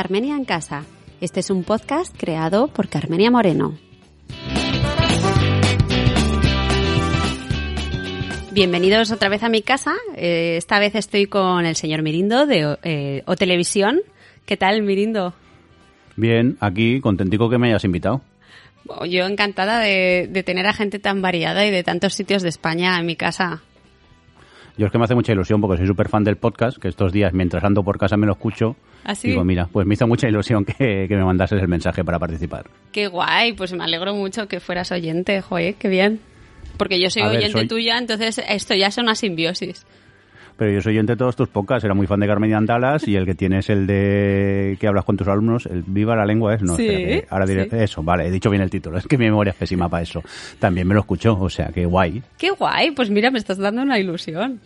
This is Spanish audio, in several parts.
Carmenia en Casa. Este es un podcast creado por Carmenia Moreno. Bienvenidos otra vez a mi casa. Eh, esta vez estoy con el señor Mirindo de eh, O Televisión. ¿Qué tal, Mirindo? Bien, aquí contentico que me hayas invitado. Yo encantada de, de tener a gente tan variada y de tantos sitios de España en mi casa. Yo es que me hace mucha ilusión porque soy súper fan del podcast, que estos días mientras ando por casa me lo escucho. ¿Así? Digo, mira, pues me hizo mucha ilusión que, que me mandases el mensaje para participar. Qué guay, pues me alegro mucho que fueras oyente, joder, qué bien. Porque yo soy ver, oyente soy- tuya, entonces esto ya es una simbiosis. Pero yo soy oyente de todos tus podcasts, era muy fan de Carmen y Andalas y el que tienes el de que hablas con tus alumnos, el Viva la Lengua es, no, Sí, espérate, ahora diré sí. eso, vale, he dicho bien el título, es que mi memoria es pésima para eso. También me lo escuchó, o sea, que guay. Qué guay, pues mira, me estás dando una ilusión.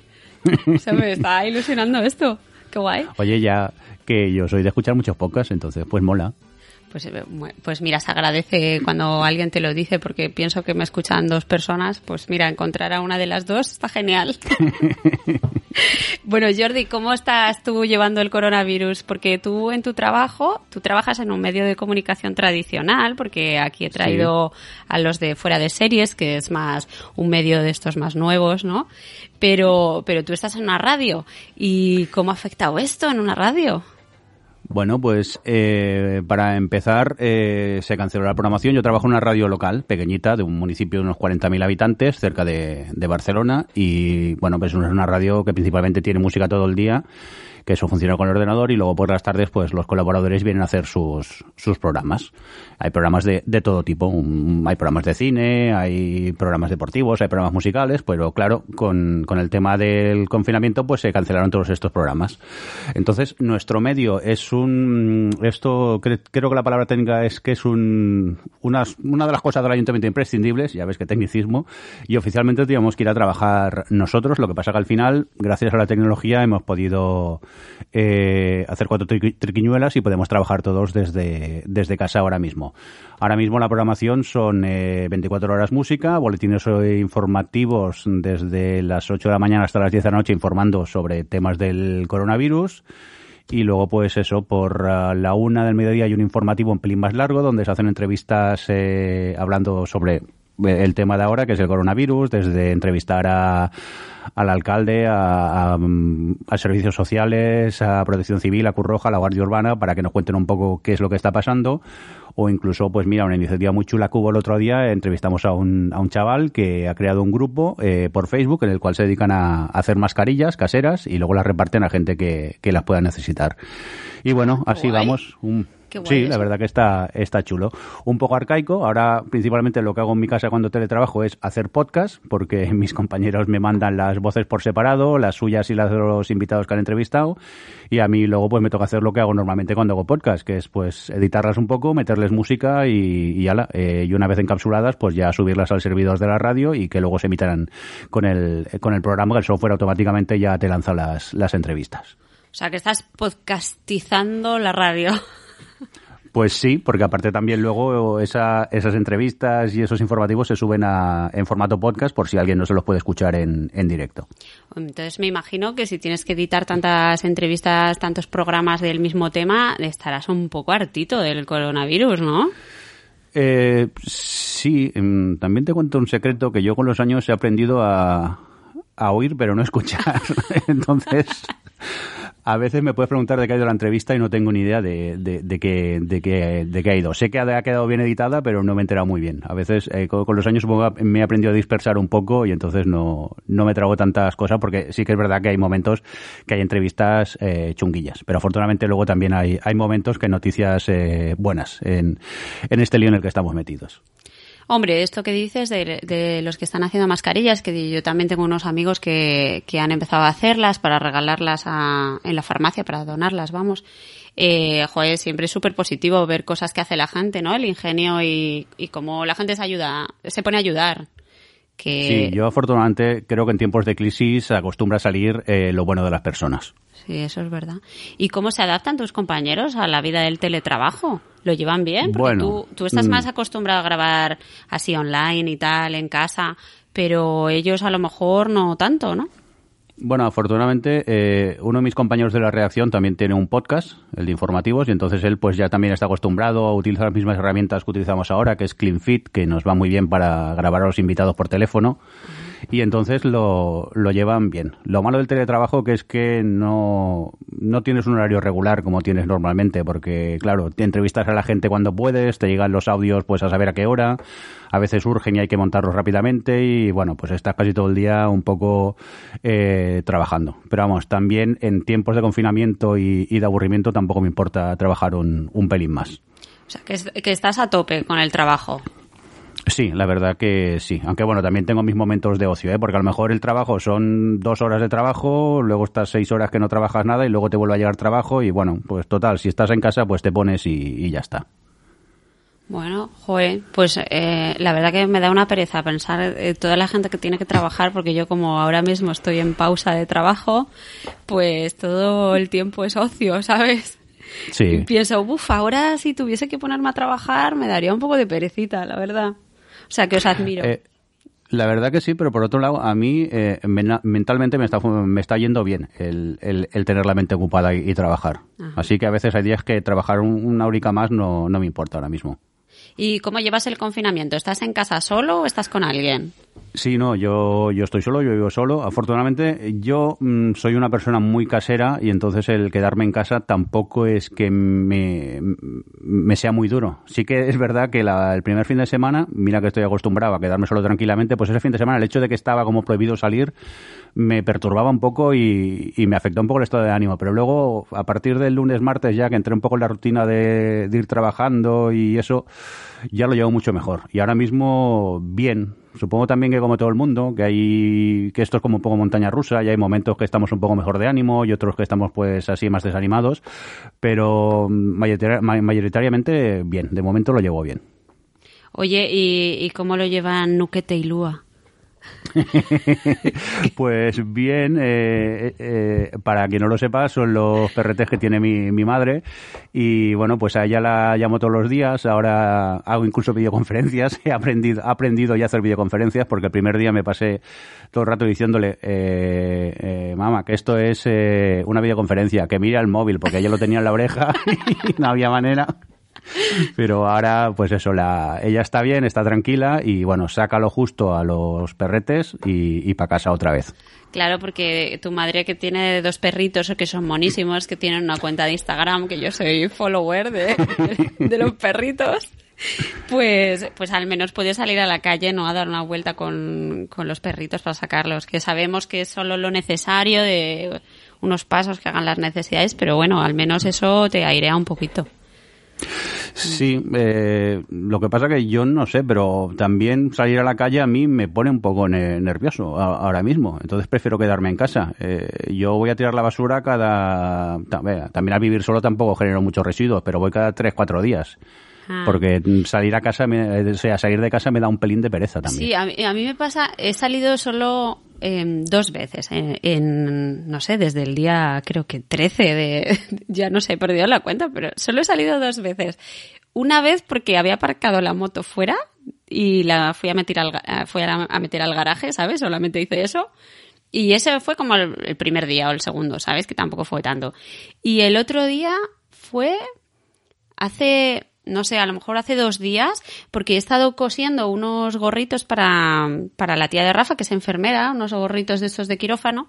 O sea, me está ilusionando esto. Qué guay. Oye, ya que yo soy de escuchar muchos podcasts, entonces pues mola. Pues, eh, pues mira, se agradece cuando alguien te lo dice porque pienso que me escuchan dos personas. Pues mira, encontrar a una de las dos está genial. bueno, Jordi, ¿cómo estás tú llevando el coronavirus? Porque tú en tu trabajo, tú trabajas en un medio de comunicación tradicional, porque aquí he traído a los de fuera de series, que es más un medio de estos más nuevos, ¿no? Pero, pero tú estás en una radio. ¿Y cómo ha afectado esto en una radio? Bueno, pues eh, para empezar eh, se canceló la programación. Yo trabajo en una radio local, pequeñita, de un municipio de unos 40.000 habitantes, cerca de, de Barcelona. Y bueno, pues es una radio que principalmente tiene música todo el día, que eso funciona con el ordenador y luego por las tardes pues los colaboradores vienen a hacer sus, sus programas. Hay programas de, de todo tipo. Hay programas de cine, hay programas deportivos, hay programas musicales, pero claro, con, con el tema del confinamiento pues se cancelaron todos estos programas. Entonces, nuestro medio es un... Esto cre- creo que la palabra técnica es que es un, una, una de las cosas del ayuntamiento imprescindibles, ya ves que tecnicismo, y oficialmente teníamos que ir a trabajar nosotros, lo que pasa que al final, gracias a la tecnología, hemos podido eh, hacer cuatro triqui- triquiñuelas y podemos trabajar todos desde, desde casa ahora mismo. Ahora mismo la programación son eh, 24 horas música, boletines eh, informativos desde las 8 de la mañana hasta las 10 de la noche informando sobre temas del coronavirus. Y luego, pues eso, por ah, la una del mediodía hay un informativo un pelín más largo donde se hacen entrevistas eh, hablando sobre el tema de ahora, que es el coronavirus, desde entrevistar a, al alcalde, a, a, a servicios sociales, a protección civil, a Cruz Roja, a la Guardia Urbana, para que nos cuenten un poco qué es lo que está pasando. O incluso, pues mira, una iniciativa muy chula que hubo el otro día, entrevistamos a un, a un chaval que ha creado un grupo eh, por Facebook en el cual se dedican a, a hacer mascarillas caseras y luego las reparten a gente que, que las pueda necesitar. Y bueno, así guay. vamos. Un, Qué guay sí, eso. la verdad que está, está chulo. Un poco arcaico. Ahora, principalmente, lo que hago en mi casa cuando teletrabajo es hacer podcast, porque mis compañeros me mandan las voces por separado, las suyas y las de los invitados que han entrevistado. Y a mí luego pues me toca hacer lo que hago normalmente cuando hago podcast, que es pues editarlas un poco, meterles música y, y ala. Eh, y una vez encapsuladas, pues ya subirlas al servidor de la radio y que luego se emitan con el, con el programa, que el software automáticamente ya te lanza las, las entrevistas. O sea, que estás podcastizando la radio. Pues sí, porque aparte también luego esa- esas entrevistas y esos informativos se suben a- en formato podcast por si alguien no se los puede escuchar en, en directo. Entonces me imagino que si tienes que editar tantas entrevistas, tantos programas del mismo tema, estarás un poco hartito del coronavirus, ¿no? Eh, sí, em, también te cuento un secreto que yo con los años he aprendido a, a oír pero no escuchar. Entonces, a veces me puedes preguntar de qué ha ido la entrevista y no tengo ni idea de, de, de qué, de, qué, de qué ha ido. Sé que ha quedado bien editada, pero no me he enterado muy bien. A veces eh, con, los años supongo me he aprendido a dispersar un poco y entonces no, no me trago tantas cosas porque sí que es verdad que hay momentos que hay entrevistas eh, chunguillas. Pero afortunadamente luego también hay, hay momentos que hay noticias eh, buenas en, en este lío en el que estamos metidos. Hombre, esto que dices de, de los que están haciendo mascarillas, que yo también tengo unos amigos que, que han empezado a hacerlas para regalarlas a- en la farmacia, para donarlas, vamos. Eh, joder, siempre es súper positivo ver cosas que hace la gente, ¿no? El ingenio y, y cómo la gente se ayuda, se pone a ayudar. Que, Sí, yo afortunadamente creo que en tiempos de crisis acostumbra a salir eh, lo bueno de las personas. Sí, eso es verdad. ¿Y cómo se adaptan tus compañeros a la vida del teletrabajo? ¿Lo llevan bien? Porque Bueno, tú, tú estás mm. más acostumbrado a grabar así online y tal, en casa, pero ellos a lo mejor no tanto, ¿no? Bueno, afortunadamente, eh, uno de mis compañeros de la redacción también tiene un podcast, el de informativos, y entonces él pues ya también está acostumbrado a utilizar las mismas herramientas que utilizamos ahora, que es CleanFit, que nos va muy bien para grabar a los invitados por teléfono y entonces lo, lo llevan bien. Lo malo del teletrabajo que es que no, no tienes un horario regular como tienes normalmente, porque claro, te entrevistas a la gente cuando puedes, te llegan los audios pues a saber a qué hora, a veces urgen y hay que montarlos rápidamente y bueno, pues estás casi todo el día un poco eh, trabajando. Pero vamos, también en tiempos de confinamiento y, de aburrimiento tampoco me importa trabajar un, un pelín más. O sea, que, que estás a tope con el trabajo. Sí, la verdad que sí. Aunque bueno, también tengo mis momentos de ocio, ¿eh? porque a lo mejor el trabajo son dos horas de trabajo, luego estás seis horas que no trabajas nada y luego te vuelve a llegar trabajo y bueno, pues total, si estás en casa pues te pones y, ya está. Bueno, joe, pues eh, la verdad que me da una pereza pensar eh, toda la gente que tiene que trabajar, porque yo como ahora mismo estoy en pausa de trabajo, pues todo el tiempo es ocio, ¿sabes? Sí. Y pienso, uff, ahora si tuviese que ponerme a trabajar me daría un poco de perecita, la verdad. O sea, que os admiro. Eh, la verdad que sí, pero por otro lado, a mí eh, mentalmente me está, me está yendo bien el, el, tener la mente ocupada y, trabajar. Así que a veces hay días que trabajar una horica más no, no me importa ahora mismo. ¿Y cómo llevas el confinamiento? ¿Estás en casa solo o estás con alguien? Sí, no, yo, yo estoy solo, yo vivo solo. Afortunadamente, yo mm, soy una persona muy casera y entonces el quedarme en casa tampoco es que me, me sea muy duro. Sí que es verdad que el primer fin de semana, mira que estoy acostumbrado a quedarme solo tranquilamente, pues ese fin de semana el hecho de que estaba como prohibido salir me perturbaba un poco y, me afectó un poco el estado de ánimo. Pero luego, a partir del lunes, martes, ya que entré un poco en la rutina de ir trabajando y eso, ya lo llevo mucho mejor. Y ahora mismo, bien. Supongo también que como todo el mundo, que hay que esto es como un poco montaña rusa, y hay momentos que estamos un poco mejor de ánimo y otros que estamos pues así más desanimados, pero mayoritariamente bien, de momento lo llevo bien. Oye, ¿y, y cómo lo llevan Nuquete y Lua? pues bien, eh, eh, para quien no lo sepa, son los perretes que tiene mi, mi, madre. Y bueno, pues a ella la llamo todos los días, ahora hago incluso videoconferencias, he aprendido, aprendido ya a hacer videoconferencias porque el primer día me pasé todo el rato diciéndole, eh, eh mamá, que esto es una videoconferencia, que mire el móvil porque ella lo tenía en la oreja y no había manera. Pero ahora, pues eso, la, ella está bien, está tranquila y bueno, saca lo justo a los perretes y, para casa otra vez. Claro, porque tu madre que tiene dos perritos que son monísimos, que tienen una cuenta de Instagram, que yo soy follower de, de los perritos, pues, pues al menos puede salir a la calle, ¿no? A dar una vuelta con, con los perritos para sacarlos, que sabemos que es solo lo necesario de unos pasos que hagan las necesidades, pero bueno, al menos eso te airea un poquito. Sí, eh, lo que pasa que yo no sé, pero también salir a la calle a mí me pone un poco nervioso ahora mismo. Entonces prefiero quedarme en casa. Eh, yo voy a tirar la basura cada... También al vivir solo tampoco genero muchos residuos, pero voy cada tres, cuatro días. Ah. Porque salir a casa, o sea, salir de casa me da un pelín de pereza también. Sí, a mí, a mí me pasa, he salido solo Em, dos veces, en, no sé, desde el día creo que 13 de, ya no sé, he perdido la cuenta, pero solo he salido dos veces. Una vez porque había aparcado la moto fuera y la fui a meter al, fui a, meter al garaje, ¿sabes? Solamente hice eso. Y ese fue como el primer día o el segundo, ¿sabes? Que tampoco fue tanto. Y el otro día fue hace no sé, a lo mejor hace dos días, porque he estado cosiendo unos gorritos para, para la tía de Rafa, que es enfermera, unos gorritos de estos de quirófano,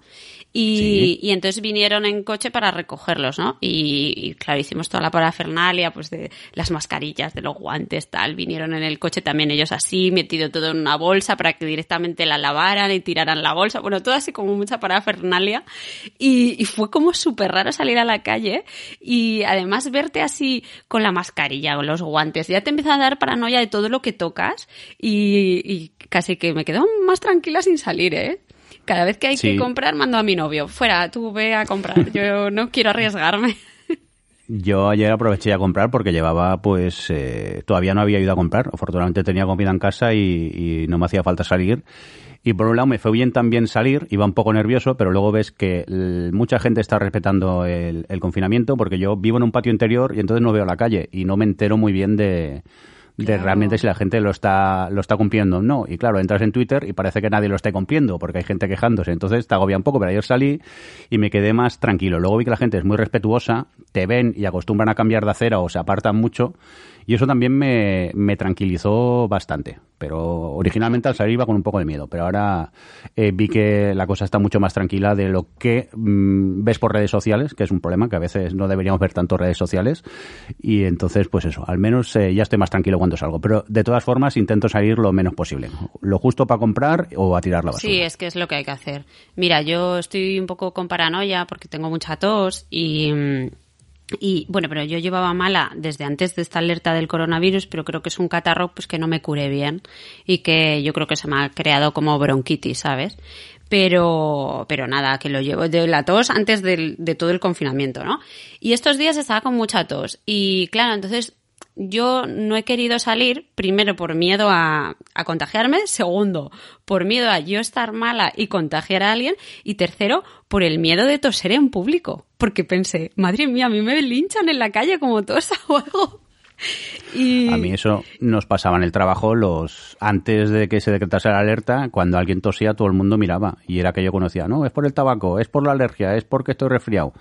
y, y entonces vinieron en coche para recogerlos, ¿no? Y, claro, hicimos toda la parafernalia, pues de las mascarillas, de los guantes, tal, vinieron en el coche también ellos así, metido todo en una bolsa para que directamente la lavaran y tiraran la bolsa, bueno, todo así como mucha parafernalia, y, y fue como súper raro salir a la calle, y además verte así con la mascarilla, los guantes. Ya te empieza a dar paranoia de todo lo que tocas y, casi que me quedo más tranquila sin salir, ¿eh? Cada vez que hay que comprar, mando a mi novio. Fuera, tú ve a comprar. Yo no quiero arriesgarme. Yo ayer aproveché a comprar porque llevaba, pues, eh, todavía no había ido a comprar. Afortunadamente tenía comida en casa y, no me hacía falta salir. Y por un lado me fue bien también salir, iba un poco nervioso, pero luego ves que mucha gente está respetando el, confinamiento porque yo vivo en un patio interior y entonces no veo la calle y no me entero muy bien de, de realmente si la gente lo está, lo está cumpliendo o no. Y claro, entras en Twitter y parece que nadie lo está cumpliendo porque hay gente quejándose. Entonces te agobia un poco, pero ayer salí y me quedé más tranquilo. Luego vi que la gente es muy respetuosa, te ven y acostumbran a cambiar de acera o se apartan mucho y eso también me, me tranquilizó bastante. Pero originalmente al salir iba con un poco de miedo. Pero ahora eh, vi que la cosa está mucho más tranquila de lo que mm, ves por redes sociales, que es un problema, que a veces no deberíamos ver tanto redes sociales. Y entonces, pues eso, al menos eh, ya estoy más tranquilo cuando salgo. Pero de todas formas intento salir lo menos posible. Lo justo para comprar o a tirar la basura. Sí, es que es lo que hay que hacer. Mira, yo estoy un poco con paranoia porque tengo mucha tos y... Mm, y bueno, pero yo llevaba mala desde antes de esta alerta del coronavirus, pero creo que es un catarro pues que no me curé bien y que yo creo que se me ha creado como bronquitis, ¿sabes? Pero, pero nada, que lo llevo de la tos antes de, de todo el confinamiento, ¿no? Y estos días estaba con mucha tos y claro, entonces yo no he querido salir, primero por miedo a, a, contagiarme, segundo por miedo a yo estar mala y contagiar a alguien, y tercero por el miedo de toser en público, porque pensé, madre mía, a mí me linchan en la calle como tosa o algo. Y... A mí eso nos pasaba en el trabajo los antes de que se decretase la alerta, cuando alguien tosía todo el mundo miraba y era que yo conocía, no, es por el tabaco, es por la alergia, es porque estoy resfriado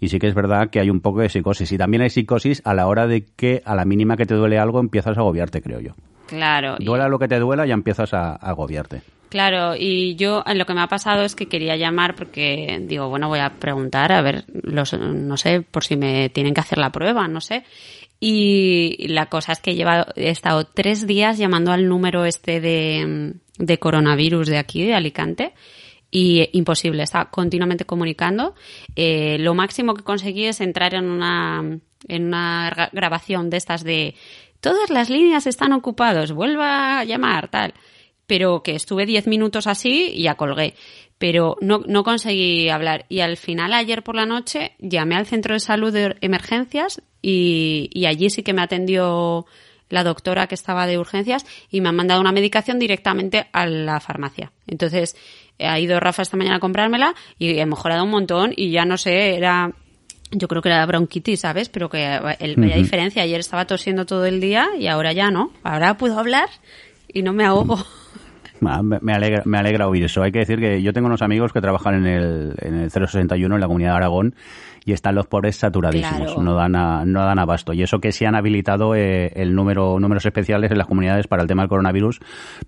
y sí que es verdad que hay un poco de psicosis. Y también hay psicosis a la hora de que a la mínima que te duele algo empiezas a agobiarte, creo yo. Claro. Duela lo que te duela ya empiezas a, agobiarte. Claro, y yo lo que me ha pasado es que quería llamar porque digo, bueno, voy a preguntar, a ver, los, no sé, por si me tienen que hacer la prueba, no sé. Y la cosa es que he, llevado, he estado tres días llamando al número este de, de coronavirus de aquí, de Alicante, y imposible, está continuamente comunicando. Eh, lo máximo que conseguí es entrar en una, en una grabación de estas de todas las líneas están ocupadas, vuelva a llamar, tal. Pero que estuve diez minutos así y ya colgué. Pero no, no conseguí hablar. Y al final, ayer por la noche, llamé al centro de salud de emergencias y, y allí sí que me atendió la doctora que estaba de urgencias y me han mandado una medicación directamente a la farmacia. Entonces, ha ido Rafa esta mañana a comprármela y he mejorado un montón y ya no sé, era yo creo que era bronquitis, ¿sabes? Pero que el, vaya diferencia. Ayer estaba tosiendo todo el día y ahora ya no. Ahora puedo hablar y no me ahogo. Ah, me alegra, me alegra oír eso. Hay que decir que yo tengo unos amigos que trabajan en el, en el 061 en la comunidad de Aragón y están los pobres saturadísimos, no dan no dan abasto. Y eso que sí han habilitado eh, el número números especiales en las comunidades para el tema del coronavirus,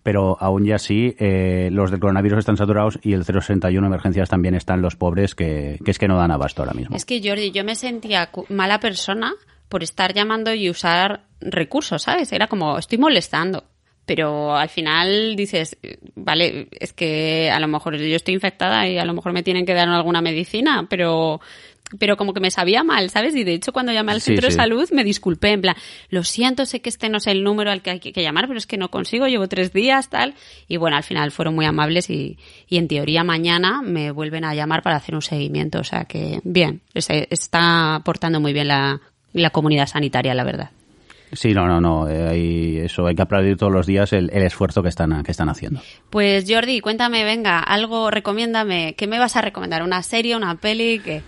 pero aún ya sí eh, los del coronavirus están saturados y el 061 emergencias también están los pobres que, que es que no dan abasto ahora mismo. Es que Jordi, yo me sentía mala persona por estar llamando y usar recursos, ¿sabes? Era como estoy molestando pero al final dices, vale, es que a lo mejor yo estoy infectada y a lo mejor me tienen que dar alguna medicina, pero pero como que me sabía mal, ¿sabes? Y de hecho cuando llamé al centro de salud me disculpé, en plan, lo siento, sé que este no es el número al que hay que llamar, pero es que no consigo, llevo tres días, tal. Y bueno, al final fueron muy amables y, y en teoría mañana me vuelven a llamar para hacer un seguimiento. O sea que, bien, se está aportando muy bien la, la comunidad sanitaria, la verdad. Sí, no, no, no. Eh, hay, eso hay que aplaudir todos los días el, el, esfuerzo que están, que están haciendo. Pues Jordi, cuéntame, venga, algo, recomiéndame. ¿Qué me vas a recomendar? ¿Una serie, una peli? ¿Qué?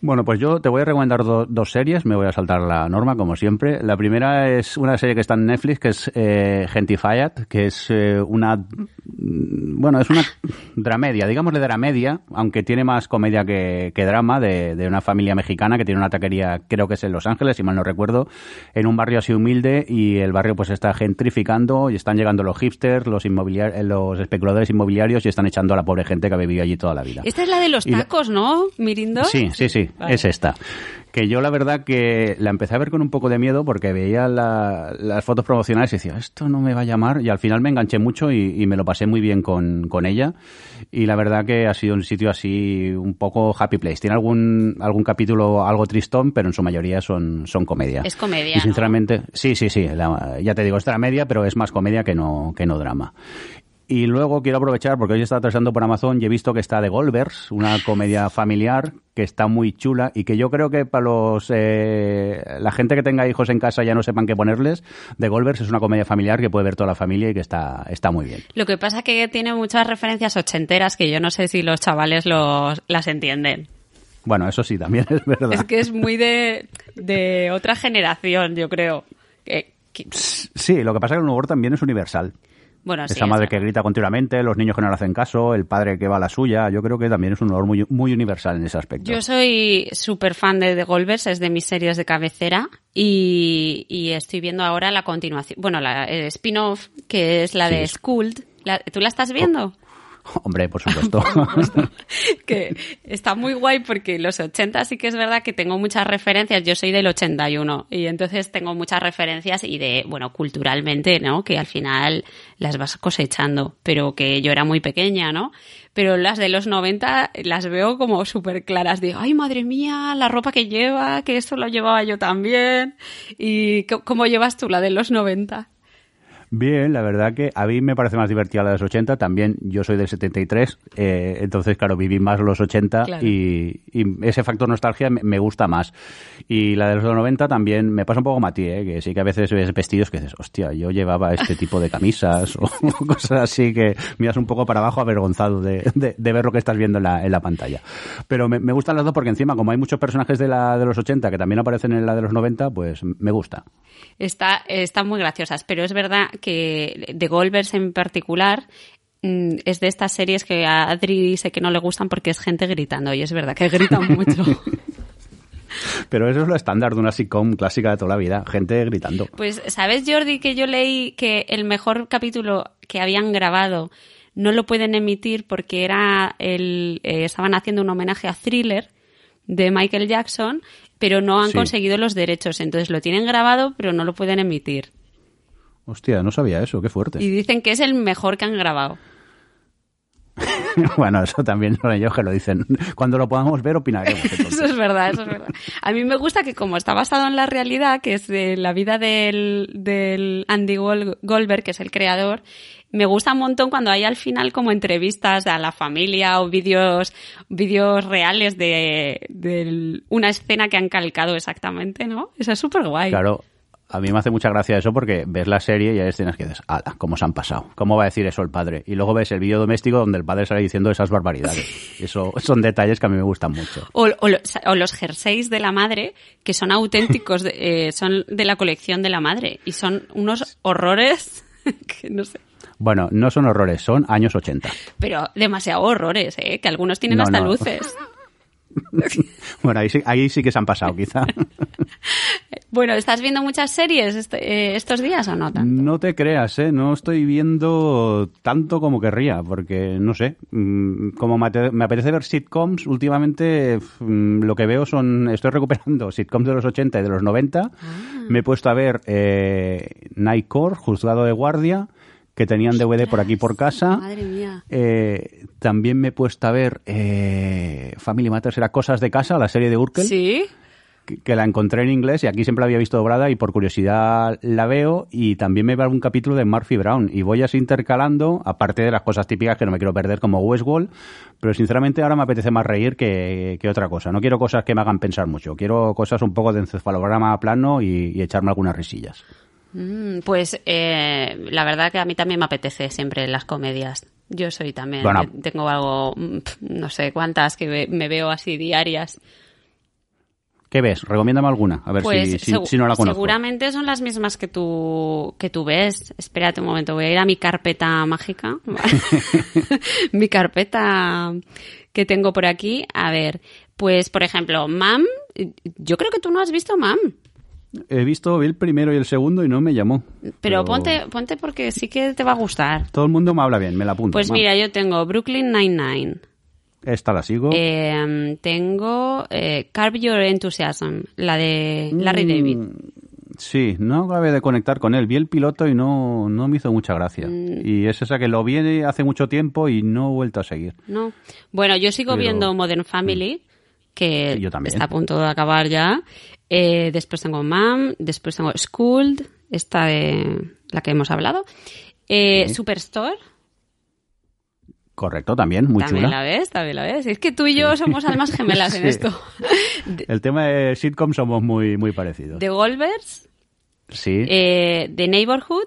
Bueno, pues yo te voy a recomendar dos series, me voy a saltar la norma como siempre. La primera es una serie que está en Netflix, que es eh, Gentified, que es eh, una, bueno, es una dramedia, digámosle dramedia, aunque tiene más comedia que, que drama, de, de, una familia mexicana que tiene una taquería, creo que es en Los Ángeles, si mal no recuerdo, en un barrio así humilde y el barrio pues está gentrificando y están llegando los hipsters, los, inmobiliar los especuladores inmobiliarios y están echando a la pobre gente que ha vivido allí toda la vida. Esta es la de los tacos, ¿no, Mirindo? Sí, sí, sí es esta. Que yo la verdad que la empecé a ver con un poco de miedo porque veía las fotos promocionales y decía, esto no me va a llamar. Y al final me enganché mucho y, me lo pasé muy bien con, con, ella. Y la verdad que ha sido un sitio así un poco happy place. Tiene algún, algún capítulo algo tristón, pero en su mayoría son, son comedia. Es comedia. Y sinceramente, sí, sí, sí. ya te digo, es media, pero es más comedia que no, que no drama. Y luego quiero aprovechar, porque hoy está atravesando por Amazon y he visto que está The Golvers, una comedia familiar que está muy chula y que yo creo que para los eh, la gente que tenga hijos en casa ya no sepan qué ponerles, The Golvers es una comedia familiar que puede ver toda la familia y que está, está muy bien. Lo que pasa es que tiene muchas referencias ochenteras que yo no sé si los chavales los, las entienden. Bueno, eso sí, también es verdad. Es que es muy de, de otra generación, yo creo. Que, Sí, lo que pasa es que el humor también es universal. Bueno, Esa madre que grita continuamente, los niños que no le hacen caso, el padre que va a la suya. Yo creo que también es un humor muy, muy universal en ese aspecto. Yo soy súper fan de The Golvers, es de mis series de cabecera. Y, estoy viendo ahora la continuación, bueno, la spin-off, que es la de Skult. ¿Tú la estás viendo? Hombre, por supuesto. que está muy guay porque los 80 sí que es verdad que tengo muchas referencias. Yo soy del 81 y entonces tengo muchas referencias y de, bueno, culturalmente, ¿no? Que al final las vas cosechando, pero que yo era muy pequeña, ¿no? Pero las de los 90 las veo como súper claras. Digo, ay, madre mía, la ropa que lleva, que eso lo llevaba yo también. ¿Y cómo llevas tú la de los 90? Bien, la verdad que a mí me parece más divertida la de los 80. También yo soy del 73, eh, entonces, claro, viví más los 80 y, ese factor nostalgia me, gusta más. Y la de los 90 también me pasa un poco como a ti, eh, que sí que a veces ves vestidos que dices, hostia, yo llevaba este tipo de camisas o cosas así que miras un poco para abajo avergonzado de, ver lo que estás viendo en la, en la pantalla. Pero me, gustan las dos porque encima, como hay muchos personajes de, la, de los 80 que también aparecen en la de los 90, pues me gusta. Está, están muy graciosas, pero es verdad que de Golvers en particular mm, es de estas series que a Adri dice que no le gustan porque es gente gritando y es verdad que gritan mucho. Pero eso es lo estándar de una sitcom clásica de toda la vida, gente gritando. Pues, ¿sabes, Jordi, que yo leí que el mejor capítulo que habían grabado no lo pueden emitir porque era el, eh, estaban haciendo un homenaje a Thriller de Michael Jackson pero no han conseguido los derechos. Entonces lo tienen grabado, pero no lo pueden emitir. Hostia, no sabía eso, qué fuerte. Y dicen que es el mejor que han grabado. bueno, eso también son ellos que lo dicen. Cuando lo podamos ver, opinaremos. eso es verdad, eso es verdad. A mí me gusta que como está basado en la realidad, que es de la vida del, del Andy Goldberg, que es el creador, me gusta un montón cuando hay al final como entrevistas a la familia o vídeos vídeos reales de, de, una escena que han calcado exactamente, ¿no? Eso es súper guay. Claro. A mí me hace mucha gracia eso porque ves la serie y hay escenas que dices, ala, ¿cómo se han pasado? ¿Cómo va a decir eso el padre? Y luego ves el vídeo doméstico donde el padre sale diciendo esas barbaridades. Eso son detalles que a mí me gustan mucho. O, o, los jerseys de la madre, que son auténticos, eh, son de la colección de la madre. Y son unos horrores que no sé. Bueno, no son horrores, son años 80. Pero demasiado horrores, ¿eh? Que algunos tienen hasta luces. bueno, ahí sí, ahí sí que se han pasado, quizá. bueno, ¿estás viendo muchas series este, eh, estos días o no tanto? No te creas, ¿eh? No estoy viendo tanto como querría, porque, no sé, mm, como me apetece ver sitcoms, últimamente mm, lo que veo son, estoy recuperando sitcoms de los 80 y de los 90. Ah. Me he puesto a ver eh, Night Court, Juzgado de Guardia, que tenían DVD por aquí por casa. Madre mía. Eh, también me he puesto a ver eh, Family Matters, era Cosas de Casa, la serie de Urkel. Sí. Que, la encontré en inglés y aquí siempre la había visto doblada y por curiosidad la veo y también me veo un capítulo de Murphy Brown y voy así intercalando, aparte de las cosas típicas que no me quiero perder como Westworld, pero sinceramente ahora me apetece más reír que, otra cosa. No quiero cosas que me hagan pensar mucho, quiero cosas un poco de encefalograma plano y echarme algunas risillas. Mm, pues eh, la verdad que a mí también me apetece siempre las comedias. Yo soy también, tengo algo, mm, no sé cuántas que me veo así diarias. ¿Qué ves? Recomiéndame alguna, a ver si, pues no la conozco. Seguramente son las mismas que tú, que tú ves. Espérate un momento, voy a ir a mi carpeta mágica. mi carpeta que tengo por aquí. A ver, pues por ejemplo, Mam, yo creo que tú no has visto Mam. He visto el primero y el segundo y no me llamó. Pero, ponte, ponte porque sí que te va a gustar. Todo el mundo me habla bien, me la apunto. Pues mira, yo tengo Brooklyn Nine-Nine. Esta la sigo. Em, tengo eh, Carve Your Enthusiasm, la de Larry mm, David. Sí, no acabé de conectar con él. Vi el piloto y no, no me hizo mucha gracia. Mm. Y es esa que lo vi hace mucho tiempo y no he vuelto a seguir. No. Bueno, yo sigo viendo Modern Family, que está a punto de acabar ya. Eh, después tengo Mam, después tengo Schooled, esta de la que hemos hablado. Eh, Superstore. Correcto, también, muy también la ves, también la ves. Es que tú y yo somos almas gemelas en esto. El tema de sitcom somos muy, muy parecidos. ¿The Golvers? Sí. Eh, ¿The Neighborhood?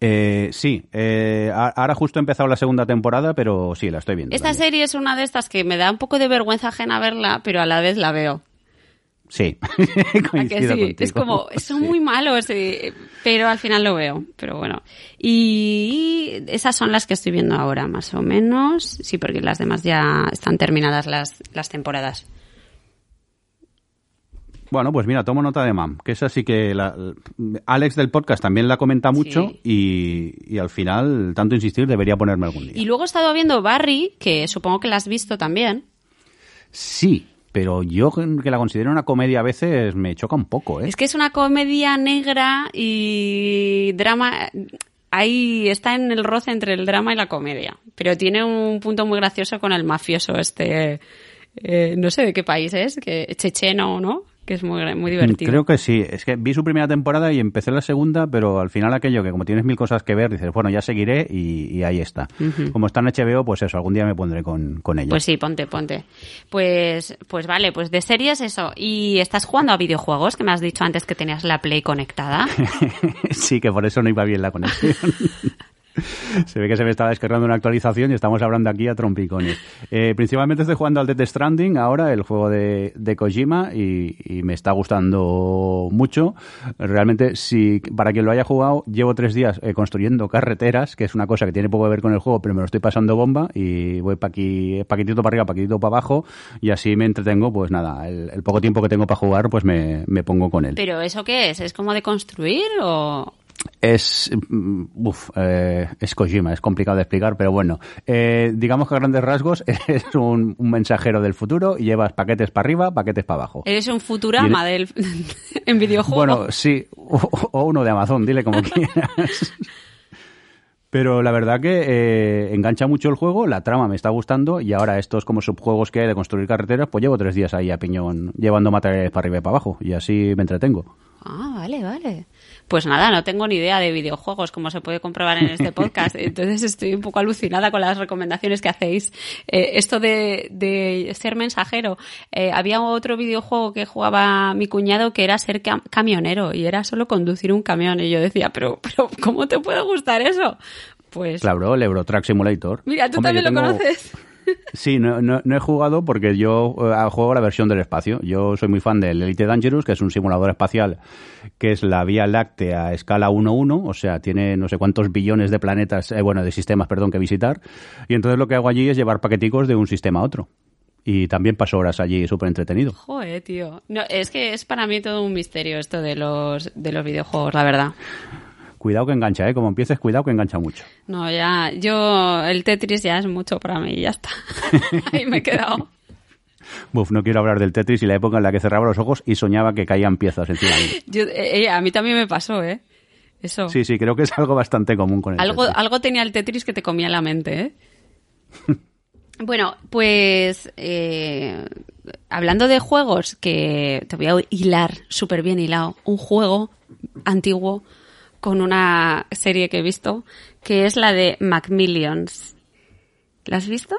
Eh, sí, eh, ahora justo he empezado la segunda temporada, pero sí, la estoy viendo. Esta serie es una de estas que me da un poco de vergüenza ajena verla, pero a la vez la veo. Sí, coincido sí? Es como, son muy malos, pero al final lo veo. Pero bueno. Y esas son las que estoy viendo ahora, más o menos. Sí, porque las demás ya están terminadas las, las temporadas. Bueno, pues mira, tomo nota de MAM, que es así que la, Alex del podcast también la comenta mucho y, y, al final, tanto insistir, debería ponerme algún día. Y luego he estado viendo Barry, que supongo que la has visto también. Sí, pero yo que la considero una comedia a veces me choca un poco, ¿eh? Es que es una comedia negra y drama. Ahí está en el roce entre el drama y la comedia. Pero tiene un punto muy gracioso con el mafioso este. Eh, no sé de qué país es, que checheno, ¿no? Que es muy, muy divertido. Creo que sí. Es que vi su primera temporada y empecé la segunda, pero al final aquello que como tienes mil cosas que ver, dices, bueno, ya seguiré y, ahí está. Como está en HBO, pues eso, algún día me pondré con, con ella. Pues sí, ponte, ponte. Pues, pues vale, pues de series eso. ¿Y estás jugando a videojuegos? Que me has dicho antes que tenías la Play conectada. sí, que por eso no iba bien la conexión. se ve que se me estaba descargando una actualización y estamos hablando aquí a trompicones. Eh, principalmente estoy jugando al Death Stranding ahora, el juego de, de Kojima, y, me está gustando mucho. Realmente, si para quien lo haya jugado, llevo tres días eh, construyendo carreteras, que es una cosa que tiene poco que ver con el juego, pero me lo estoy pasando bomba y voy pa aquí, paquetito para arriba, paquetito para abajo, y así me entretengo, pues nada, el, poco tiempo que tengo para jugar, pues me, me pongo con él. ¿Pero eso qué es? ¿Es como de construir o...? Es mm, uf, eh, es Kojima, es complicado de explicar, pero bueno, eh, digamos que a grandes rasgos es un, mensajero del futuro y llevas paquetes para arriba, paquetes para abajo. Eres un Futurama del, en videojuego. Bueno, sí, o, uno de Amazon, dile como quieras. Pero la verdad que eh, engancha mucho el juego, la trama me está gustando y ahora estos como subjuegos que hay de construir carreteras, pues llevo tres días ahí a piñón llevando materiales para arriba y para abajo y así me entretengo. Ah, vale, vale. Pues nada, no tengo ni idea de videojuegos, como se puede comprobar en este podcast. Entonces estoy un poco alucinada con las recomendaciones que hacéis. Eh, esto de, ser mensajero. Eh, había otro videojuego que jugaba mi cuñado que era ser camionero y era solo conducir un camión. Y yo decía, pero, pero ¿cómo te puede gustar eso? Pues. Claro, el Eurotrack Simulator. Mira, tú también lo conoces. Sí, no, no, he jugado porque yo eh, juego la versión del espacio. Yo soy muy fan del Elite Dangerous, que es un simulador espacial que es la Vía Láctea a escala 1-1, o sea, tiene no sé cuántos billones de planetas, eh, bueno, de sistemas, perdón, que visitar. Y entonces lo que hago allí es llevar paqueticos de un sistema a otro y también paso horas allí súper entretenido. Joder, tío. No, es que es para mí todo un misterio esto de los, de los videojuegos, la verdad. Cuidado que engancha, ¿eh? Como empieces, cuidado que engancha mucho. No, ya, yo, el Tetris ya es mucho para mí, ya está. Ahí me he quedado. Buf, no quiero hablar del Tetris y la época en la que cerraba los ojos y soñaba que caían piezas encima de mí. Eh, eh, a mí también me pasó, ¿eh? Eso. Sí, sí, creo que es algo bastante común con el algo, Tetris. Algo tenía el Tetris que te comía la mente, ¿eh? bueno, pues eh, hablando de juegos que te voy a hilar súper bien hilado, un juego antiguo con una serie que he visto, que es la de Macmillions. ¿La has visto?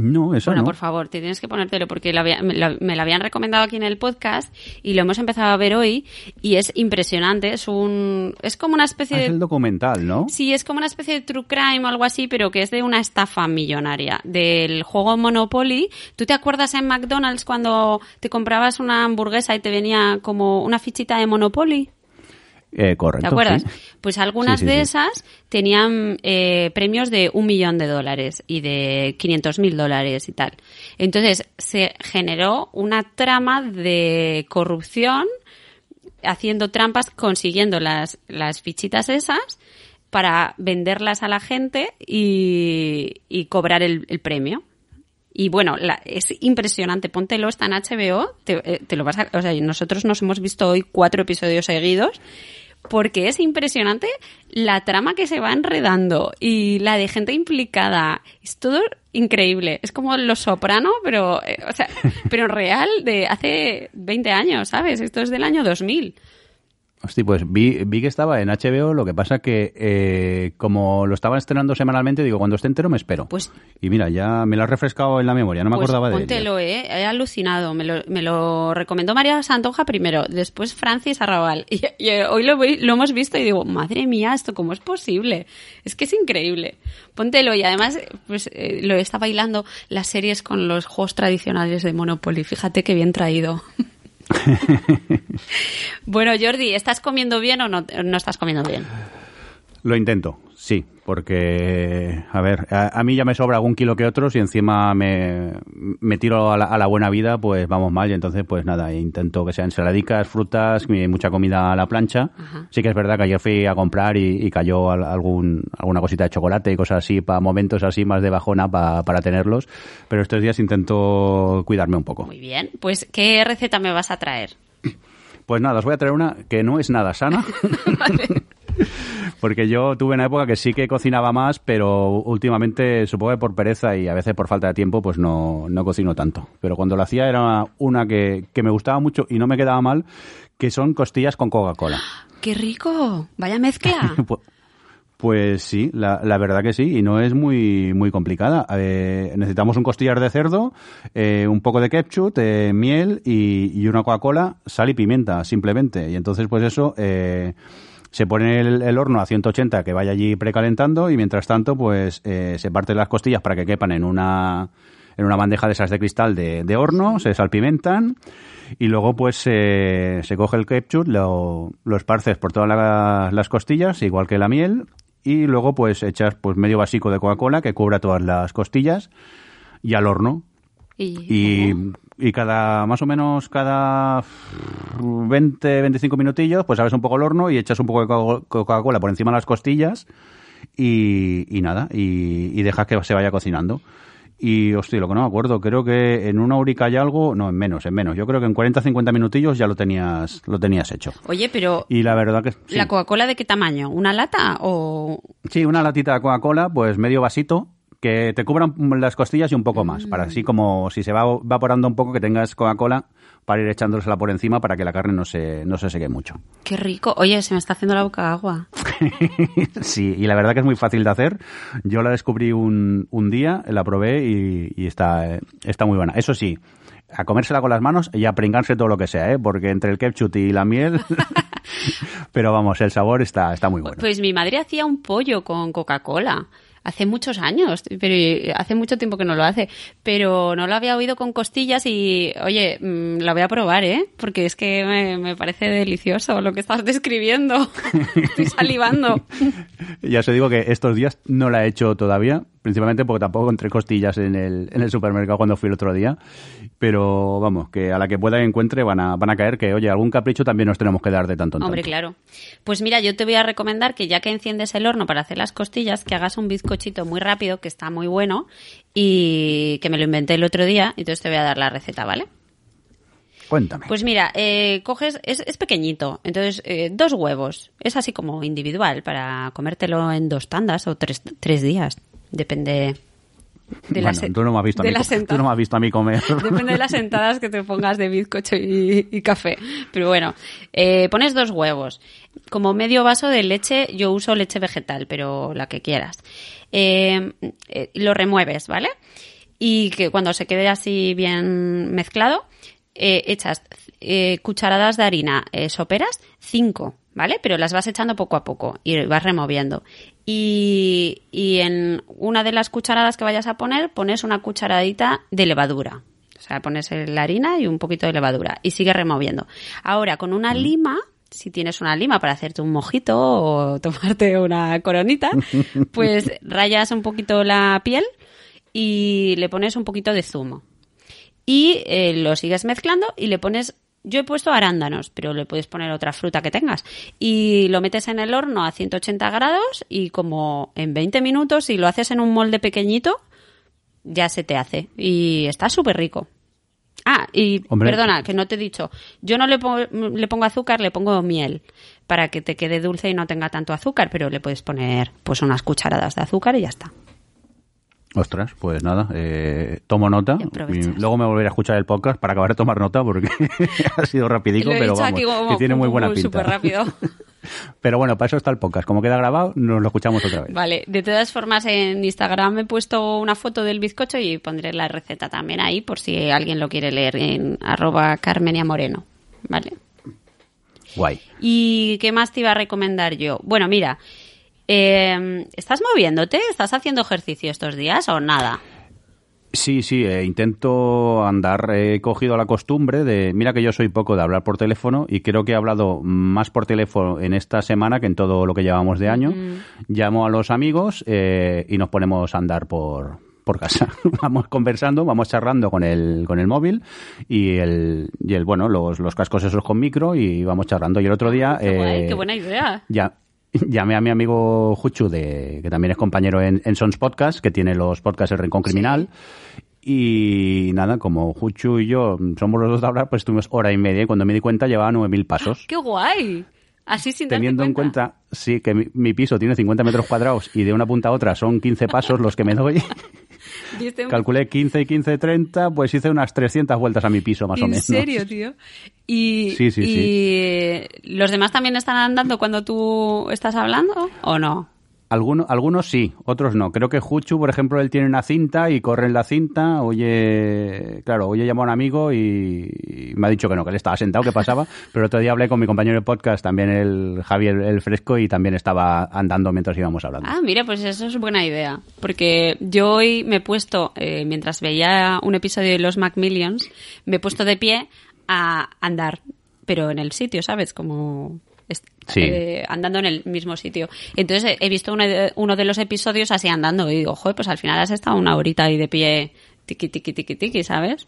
No, eso bueno, por favor, te tienes que ponértelo porque me, la habían recomendado aquí en el podcast y lo hemos empezado a ver hoy y es impresionante. Es un, es como una especie ah, de. Es el documental, ¿no? Sí, es como una especie de true crime o algo así, pero que es de una estafa millonaria del juego Monopoly. ¿Tú te acuerdas en McDonald's cuando te comprabas una hamburguesa y te venía como una fichita de Monopoly? Eh, correcto. ¿Te acuerdas? Pues algunas de esas tenían eh, premios de un millón de dólares y de 500 mil dólares y tal. Entonces se generó una trama de corrupción haciendo trampas, consiguiendo las, las fichitas esas para venderlas a la gente y, cobrar el, premio. Y bueno, es impresionante. Póntelo, está en HBO. Te, eh, te, lo vas a, o sea, nosotros nos hemos visto hoy cuatro episodios seguidos porque es impresionante la trama que se va enredando y la de gente implicada. Es todo increíble. Es como Los Soprano, pero, eh, o sea, pero real de hace 20 años, ¿sabes? Esto es del año 2000. Hostia, pues vi, vi que estaba en HBO, lo que pasa que eh, como lo estaban estrenando semanalmente, digo, cuando esté entero me espero. Pues, y mira, ya me lo has refrescado en la memoria, no me pues acordaba de él. eh, he alucinado. Me lo, me lo recomendó María Santoja primero, después Francis Arrabal. Y, eh, hoy lo, lo hemos visto y digo, madre mía, ¿esto cómo es posible? Es que es increíble. Póntelo y además pues eh, lo está bailando las series con los juegos tradicionales de Monopoly. Fíjate qué bien traído. bueno, Jordi, ¿estás comiendo bien o no, no estás comiendo bien? Lo intento, sí, porque, a ver, a, mí ya me sobra algún kilo que otros y encima me, me tiro a la, buena vida, pues vamos mal y entonces pues nada, intento que sean ensaladicas, frutas, mucha comida a la plancha. Sí que es verdad que ayer fui a comprar y, cayó algún, alguna cosita de chocolate y cosas así para momentos así más de bajona para tenerlos, pero estos días intento cuidarme un poco. Muy bien, pues ¿qué receta me vas a traer? Pues nada, os voy a traer una que no es nada sana. vale. Porque yo tuve una época que sí que cocinaba más, pero últimamente, supongo que por pereza y a veces por falta de tiempo, pues no, no cocino tanto. Pero cuando lo hacía era una que, que me gustaba mucho y no me quedaba mal, que son costillas con Coca-Cola. ¡Qué rico! ¡Vaya mezcla! Pues, pues sí, la, la, verdad que sí, y no es muy muy complicada. Eh, necesitamos un costillar de cerdo, eh, un poco de ketchup, eh, miel y, y, una Coca-Cola, sal y pimienta, simplemente. Y entonces, pues eso, eh, se pone el, horno a 180 que vaya allí precalentando y mientras tanto pues eh, se parten las costillas para que quepan en una en una bandeja de esas de cristal de, de horno, se salpimentan y luego pues se coge el ketchup, lo, lo esparces por todas las costillas, igual que la miel, y luego pues echas pues medio básico de Coca-Cola que cubra todas las costillas y al horno. Y, y, cada, más o menos cada 20, 25 minutillos, pues abres un poco el horno y echas un poco de Coca-Cola por encima de las costillas y, y nada, y, y, dejas que se vaya cocinando. Y, hostia, lo que no me acuerdo, creo que en una horica y algo, no, en menos, en menos. Yo creo que en 40, 50 minutillos ya lo tenías, lo tenías hecho. Oye, pero... Y la verdad que... ¿La Coca-Cola de qué tamaño? ¿Una lata o...? Sí, una latita de Coca-Cola, pues medio vasito, que te cubran las costillas y un poco más, para así como si se va evaporando un poco que tengas Coca-Cola para ir echándosela por encima para que la carne no se, no se seque mucho. Qué rico. Oye, se me está haciendo la boca agua. sí, y la verdad que es muy fácil de hacer. Yo la descubrí un, un día, la probé y, está, está muy buena. Eso sí, a comérsela con las manos y a pringarse todo lo que sea, ¿eh? porque entre el ketchup y la miel... Pero vamos, el sabor está, está muy bueno. Pues mi madre hacía un pollo con Coca-Cola hace muchos años, pero hace mucho tiempo que no lo hace, pero no lo había oído con costillas y, oye, mm, la voy a probar, ¿eh? Porque es que me, parece delicioso lo que estás describiendo. Estoy salivando. ya os digo que estos días no la he hecho todavía, principalmente porque tampoco encontré costillas en el, en el supermercado cuando fui el otro día. Pero vamos, que a la que pueda encuentre van a, van a caer que, oye, algún capricho también nos tenemos que dar de tanto en Hombre, claro. Pues mira, yo te voy a recomendar que ya que enciendes el horno para hacer las costillas, que hagas un bizcochito muy rápido, que está muy bueno, y que me lo inventé el otro día, entonces te voy a dar la receta, ¿vale? Cuéntame. Pues mira, eh, coges, es, es, pequeñito, entonces eh, dos huevos, es así como individual para comértelo en dos tandas o tres, tres días. Depende de las, tú no me has visto a mí, tú no me has visto a mí comer. Depende de las sentadas que te pongas de bizcocho y, café. Pero bueno, eh, pones dos huevos. Como medio vaso de leche, yo uso leche vegetal, pero la que quieras. Eh, eh, lo remueves, ¿vale? Y que cuando se quede así bien mezclado, echas cucharadas de harina soperas, cinco, ¿vale? Pero las vas echando poco a poco y vas removiendo. Y, en una de las cucharadas que vayas a poner, pones una cucharadita de levadura. O sea, pones la harina y un poquito de levadura y sigue removiendo. Ahora, con una lima, si tienes una lima para hacerte un mojito o tomarte una coronita, pues rayas un poquito la piel y le pones un poquito de zumo. Y eh, lo sigues mezclando y le pones yo he puesto arándanos, pero le puedes poner otra fruta que tengas. Y lo metes en el horno a 180 grados y como en 20 minutos, si lo haces en un molde pequeñito, ya se te hace. Y está súper rico. Ah, y perdona, que no te he dicho. Yo no le pongo, le pongo azúcar, le pongo miel para que te quede dulce y no tenga tanto azúcar, pero le puedes poner pues unas cucharadas de azúcar y ya está. Ostras, pues nada, eh, tomo nota y, luego me volveré a escuchar el podcast para acabar de tomar nota porque ha sido rapidico, pero vamos, que tiene muy buena pinta. Súper rápido. pero bueno, para eso está el podcast. Como queda grabado, nos lo escuchamos otra vez. Vale, de todas formas en Instagram he puesto una foto del bizcocho y pondré la receta también ahí por si alguien lo quiere leer en arroba Carmenia Moreno. Vale. Guay. ¿Y qué más te iba a recomendar yo? Bueno, mira, eh, ¿Estás moviéndote? ¿Estás haciendo ejercicio estos días o nada? Sí, sí, eh, intento andar. He cogido la costumbre de. Mira que yo soy poco de hablar por teléfono y creo que he hablado más por teléfono en esta semana que en todo lo que llevamos de año. Llamo a los amigos eh, y nos ponemos a andar por, por casa. vamos conversando, vamos charlando con el, con el móvil y el, y el bueno, los, los cascos esos con micro y vamos charlando. Y el otro día. Qué, guay, eh, qué buena idea. Ya, llamé a mi amigo Juchu, de, que también es compañero en, en Sons Podcast, que tiene los podcasts El Rincón Criminal. Y nada, como Juchu y yo somos los dos de hablar, pues estuvimos hora y media y cuando me di cuenta llevaba 9.000 pasos. ¡Qué guay! Así sin darte Teniendo en cuenta, sí, que mi, mi piso tiene 50 metros cuadrados y de una punta a otra son 15 pasos los que me doy. ¿Viste un- Calculé 15 y 15, 30, pues hice unas 300 vueltas a mi piso más o ¿En menos. serio, tío? Y, Sí, sí, y ¿los demás también están andando cuando tú estás hablando o no? Algunos, algunos sí, otros no. Creo que Juchu, por ejemplo, él tiene una cinta y corre en la cinta. Oye, claro, oye, llamó a un amigo y, y me ha dicho que no, que él estaba sentado, que pasaba. Pero otro día hablé con mi compañero de podcast, también el Javier el Fresco, y también estaba andando mientras íbamos hablando. Ah, mira, pues eso es buena idea. Porque yo hoy me he puesto, eh, mientras veía un episodio de los Macmillions, me he puesto de pie a andar, pero en el sitio, ¿sabes? Como Sí. eh, andando en el mismo sitio. Entonces he- he visto uno de, uno de los episodios así andando y digo, joder, pues al final has estado una horita ahí de pie, tiqui, tiqui, tiqui, tiqui, ¿sabes?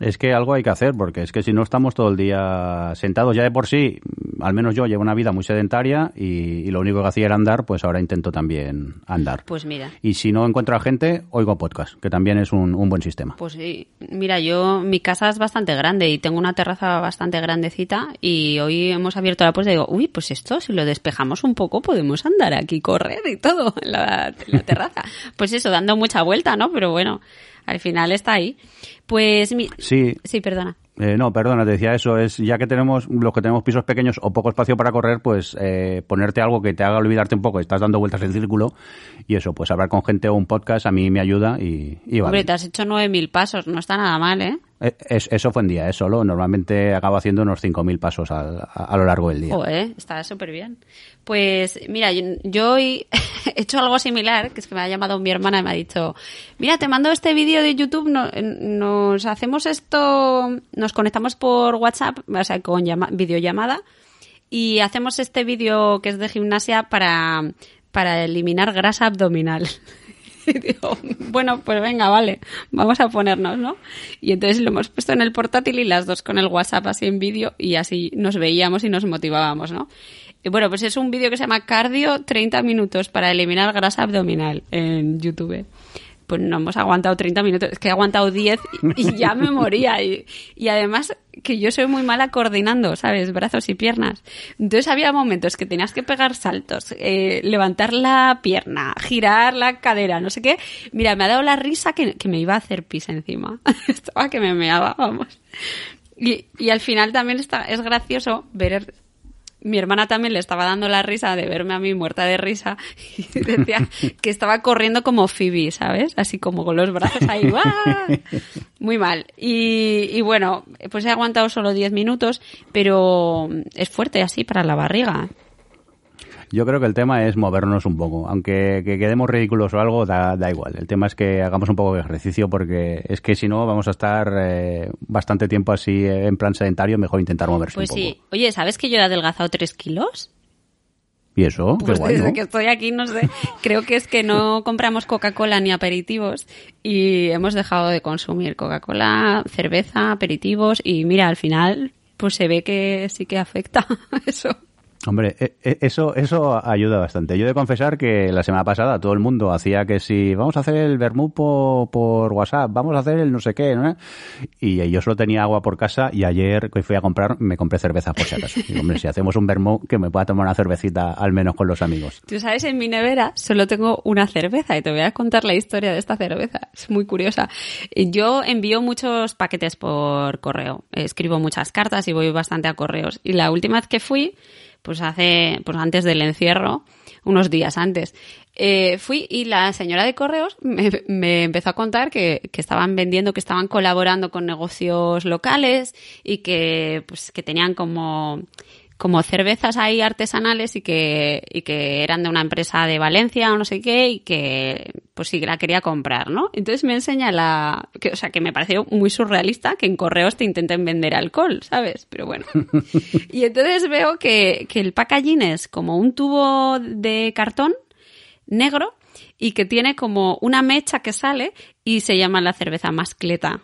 Es que algo hay que hacer, porque es que si no estamos todo el día sentados, ya de por sí, al menos yo llevo una vida muy sedentaria y, y lo único que hacía era andar, pues ahora intento también andar. Pues mira. Y si no encuentro a gente, oigo podcast, que también es un, un buen sistema. Pues sí, mira, yo, mi casa es bastante grande y tengo una terraza bastante grandecita y hoy hemos abierto la puerta y digo, uy, pues esto, si lo despejamos un poco, podemos andar aquí, correr y todo en la, en la terraza. Pues eso, dando mucha vuelta, ¿no? Pero bueno, al final está ahí. Pues mi... Sí, Sí, perdona. Eh, no, perdona, te decía eso, es ya que tenemos los que tenemos pisos pequeños o poco espacio para correr, pues eh, ponerte algo que te haga olvidarte un poco, estás dando vueltas en círculo y eso, pues hablar con gente o un podcast a mí me ayuda y, y va Hombre, te has hecho 9.000 pasos, no está nada mal, ¿eh? Eh, es- eso fue en día, eh, solo, normalmente acabo haciendo unos 5.000 pasos a, a lo largo del día. Está súper bien. Pues mira, yo, he hecho algo similar, que es que me ha llamado mi hermana y me ha dicho, mira, te mando este vídeo de YouTube, no- nos hacemos esto, nos conectamos por WhatsApp, o sea, con llama- videollamada, y hacemos este vídeo que es de gimnasia para, para eliminar grasa abdominal. Y digo, bueno, pues venga, vale, vamos a ponernos, ¿no? Y entonces lo hemos puesto en el portátil y las dos con el WhatsApp así en vídeo y así nos veíamos y nos motivábamos, ¿no? Y bueno, pues es un vídeo que se llama Cardio 30 minutos para eliminar grasa abdominal en YouTube. Pues no hemos aguantado 30 minutos, es que he aguantado 10 y, ya me moría. Y, y además que yo soy muy mala coordinando, ¿sabes? Brazos y piernas. Entonces había momentos que tenías que pegar saltos, eh, levantar la pierna, girar la cadera, no sé qué. Mira, me ha dado la risa que, que me iba a hacer pis encima. Estaba que me meaba, vamos. Y, y al final también está, es gracioso ver mi hermana también le estaba dando la risa de verme a mí muerta de risa y decía que estaba corriendo como Phoebe, ¿sabes? Así como con los brazos ahí. ¡guau! Muy mal. Y, y bueno, pues he aguantado solo 10 minutos, pero es fuerte así para la barriga. Yo creo que el tema es movernos un poco, aunque que quedemos ridículos o algo, da, da igual. El tema es que hagamos un poco de ejercicio porque es que si no vamos a estar eh, bastante tiempo así eh, en plan sedentario, mejor intentar moverse Pues un poco. sí. Oye, ¿sabes que yo he adelgazado 3 kilos? ¿Y eso? Pues Qué guay, desde ¿no? que estoy aquí, no sé, creo que es que no compramos Coca-Cola ni aperitivos y hemos dejado de consumir Coca-Cola, cerveza, aperitivos y mira, al final pues se ve que sí que afecta eso. Hombre, e- e- eso, eso ayuda bastante. Yo he de confesar que la semana pasada todo el mundo hacía que si vamos a hacer el vermú por, por WhatsApp, vamos a hacer el no sé qué, ¿no? Y yo solo tenía agua por casa y ayer que fui a comprar me compré cerveza por si acaso. Digo, hombre, si hacemos un vermú, que me pueda tomar una cervecita al menos con los amigos. Tú sabes, en mi nevera solo tengo una cerveza y te voy a contar la historia de esta cerveza. Es muy curiosa. Yo envío muchos paquetes por correo. Escribo muchas cartas y voy bastante a correos. Y la última vez que fui, pues hace, pues antes del encierro, unos días antes, eh, fui y la señora de correos me, me empezó a contar que, que estaban vendiendo, que estaban colaborando con negocios locales y que, pues, que tenían como como cervezas ahí artesanales y que, y que eran de una empresa de Valencia o no sé qué y que pues sí la quería comprar, ¿no? Entonces me enseña la, que, o sea, que me pareció muy surrealista que en correos te intenten vender alcohol, ¿sabes? Pero bueno. y entonces veo que, que el packaging es como un tubo de cartón negro y que tiene como una mecha que sale y se llama la cerveza mascleta.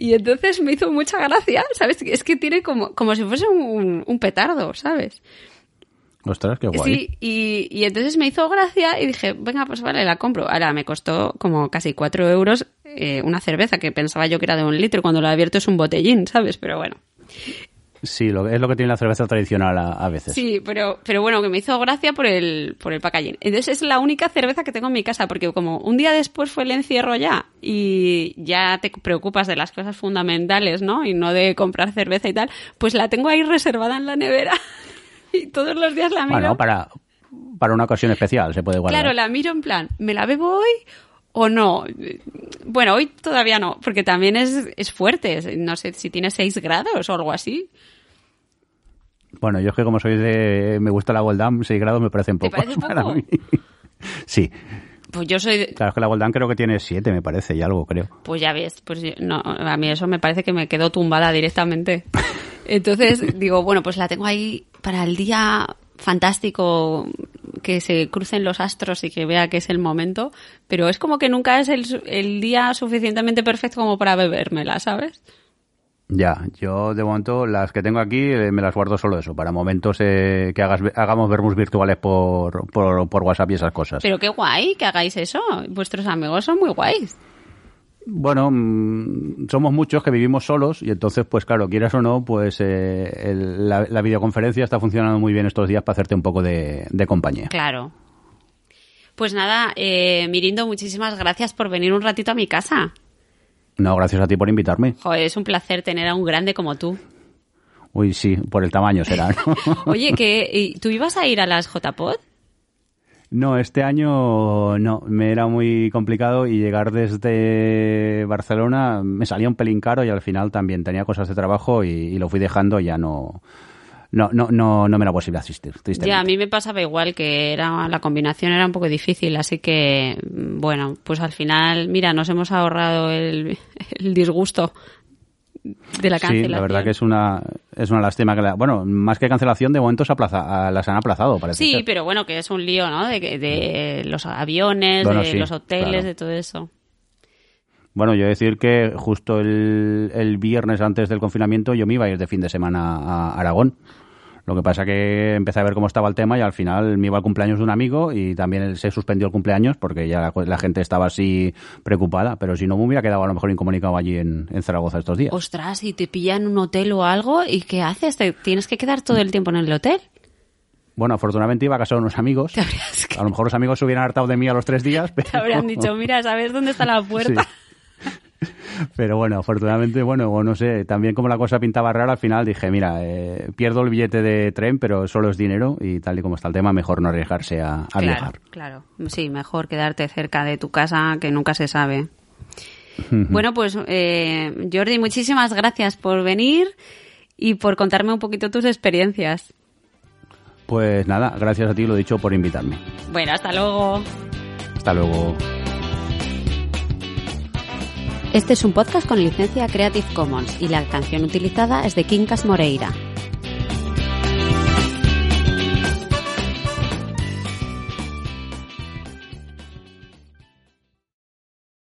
Y entonces me hizo mucha gracia, ¿sabes? Es que tiene como, como si fuese un, un petardo, ¿sabes? Ostras, qué guay. Sí, y, y entonces me hizo gracia y dije, venga, pues vale, la compro. Ahora me costó como casi cuatro euros eh, una cerveza que pensaba yo que era de un litro, cuando la abierto es un botellín, ¿sabes? Pero bueno. Sí, lo, es lo que tiene la cerveza tradicional a, a, veces. Sí, pero, pero bueno, que me hizo gracia por el, por el packaging. Entonces es la única cerveza que tengo en mi casa, porque como un día después fue el encierro ya y ya te preocupas de las cosas fundamentales, ¿no? Y no de comprar cerveza y tal, pues la tengo ahí reservada en la nevera y todos los días la miro. Bueno, para, para una ocasión especial se puede guardar. Claro, la miro en plan, ¿me la bebo hoy o no? Bueno, hoy todavía no, porque también es, es fuerte. No sé si tiene 6 grados o algo así. Bueno, yo es que como soy de... me gusta la Goldam, 6 grados me parecen pocos parece para poco? mí. Sí. Pues yo soy... de- Claro, es que la Goldam creo que tiene 7, me parece, y algo, creo. Pues ya ves, pues yo- no, a mí eso me parece que me quedó tumbada directamente. Entonces digo, bueno, pues la tengo ahí para el día fantástico que se crucen los astros y que vea que es el momento, pero es como que nunca es el, el día suficientemente perfecto como para bebérmela, ¿sabes? Ya, yo de momento las que tengo aquí eh, me las guardo solo eso, para momentos eh, que hagas, hagamos vermus virtuales por, por, por WhatsApp y esas cosas. Pero qué guay que hagáis eso. Vuestros amigos son muy guays. Bueno, mm, somos muchos que vivimos solos y entonces, pues claro, quieras o no, pues eh, el- la, la videoconferencia está funcionando muy bien estos días para hacerte un poco de, de compañía. Claro. Pues nada, eh, Mirindo, muchísimas gracias por venir un ratito a mi casa. No, gracias a ti por invitarme. Joder, es un placer tener a un grande como tú. Uy, sí, por el tamaño será. ¿no? Oye, que ¿y ¿tú ibas a ir a las JPod? No, este año no, me era muy complicado y llegar desde Barcelona me salía un pelín caro y al final también tenía cosas de trabajo y, lo fui dejando y ya no, no, no, no, no me era posible asistir. Ya, a mí me pasaba igual, que era la combinación era un poco difícil, así que, mm, bueno, pues al final, mira, nos hemos ahorrado el, el disgusto de la Sí, cancelación. la verdad que es una, es una lástima que la, bueno, más que cancelación, de momento se aplaza, las han aplazado, parece Sí, ser. pero bueno, que es un lío, ¿no? De, de los aviones, Bueno, de sí, los hoteles, claro. de todo eso. Bueno, yo decir que justo el, el viernes antes del confinamiento yo me iba a ir de fin de semana a Aragón. Lo que pasa que empecé a ver cómo estaba el tema y al final me iba al cumpleaños de un amigo y también se suspendió el cumpleaños porque ya la, la gente estaba así preocupada. Pero si no, me hubiera quedado a lo mejor incomunicado allí en, en Zaragoza estos días. Ostras, y te pillan un hotel o algo, ¿y qué haces? ¿Te tienes que quedar todo el tiempo en el hotel? Bueno, afortunadamente iba a casa de unos amigos. A lo mejor los amigos se hubieran hartado de mí a los tres días. Pero... Te habrían dicho, mira, ¿sabes dónde está la puerta? Sí. Pero bueno, afortunadamente, bueno, no sé, también como la cosa pintaba rara, al final dije, mira, eh, pierdo el billete de tren, pero solo es dinero y tal y como está el tema, mejor no arriesgarse a, a claro, viajar. claro. Sí, mejor quedarte cerca de tu casa, que nunca se sabe. Bueno, pues eh, Jordi, muchísimas gracias por venir y por contarme un poquito tus experiencias. Pues nada, gracias a ti, lo dicho, por invitarme. Bueno, hasta luego. Hasta luego. Este es un podcast con licencia Creative Commons y la canción utilizada es de Quincas Moreira.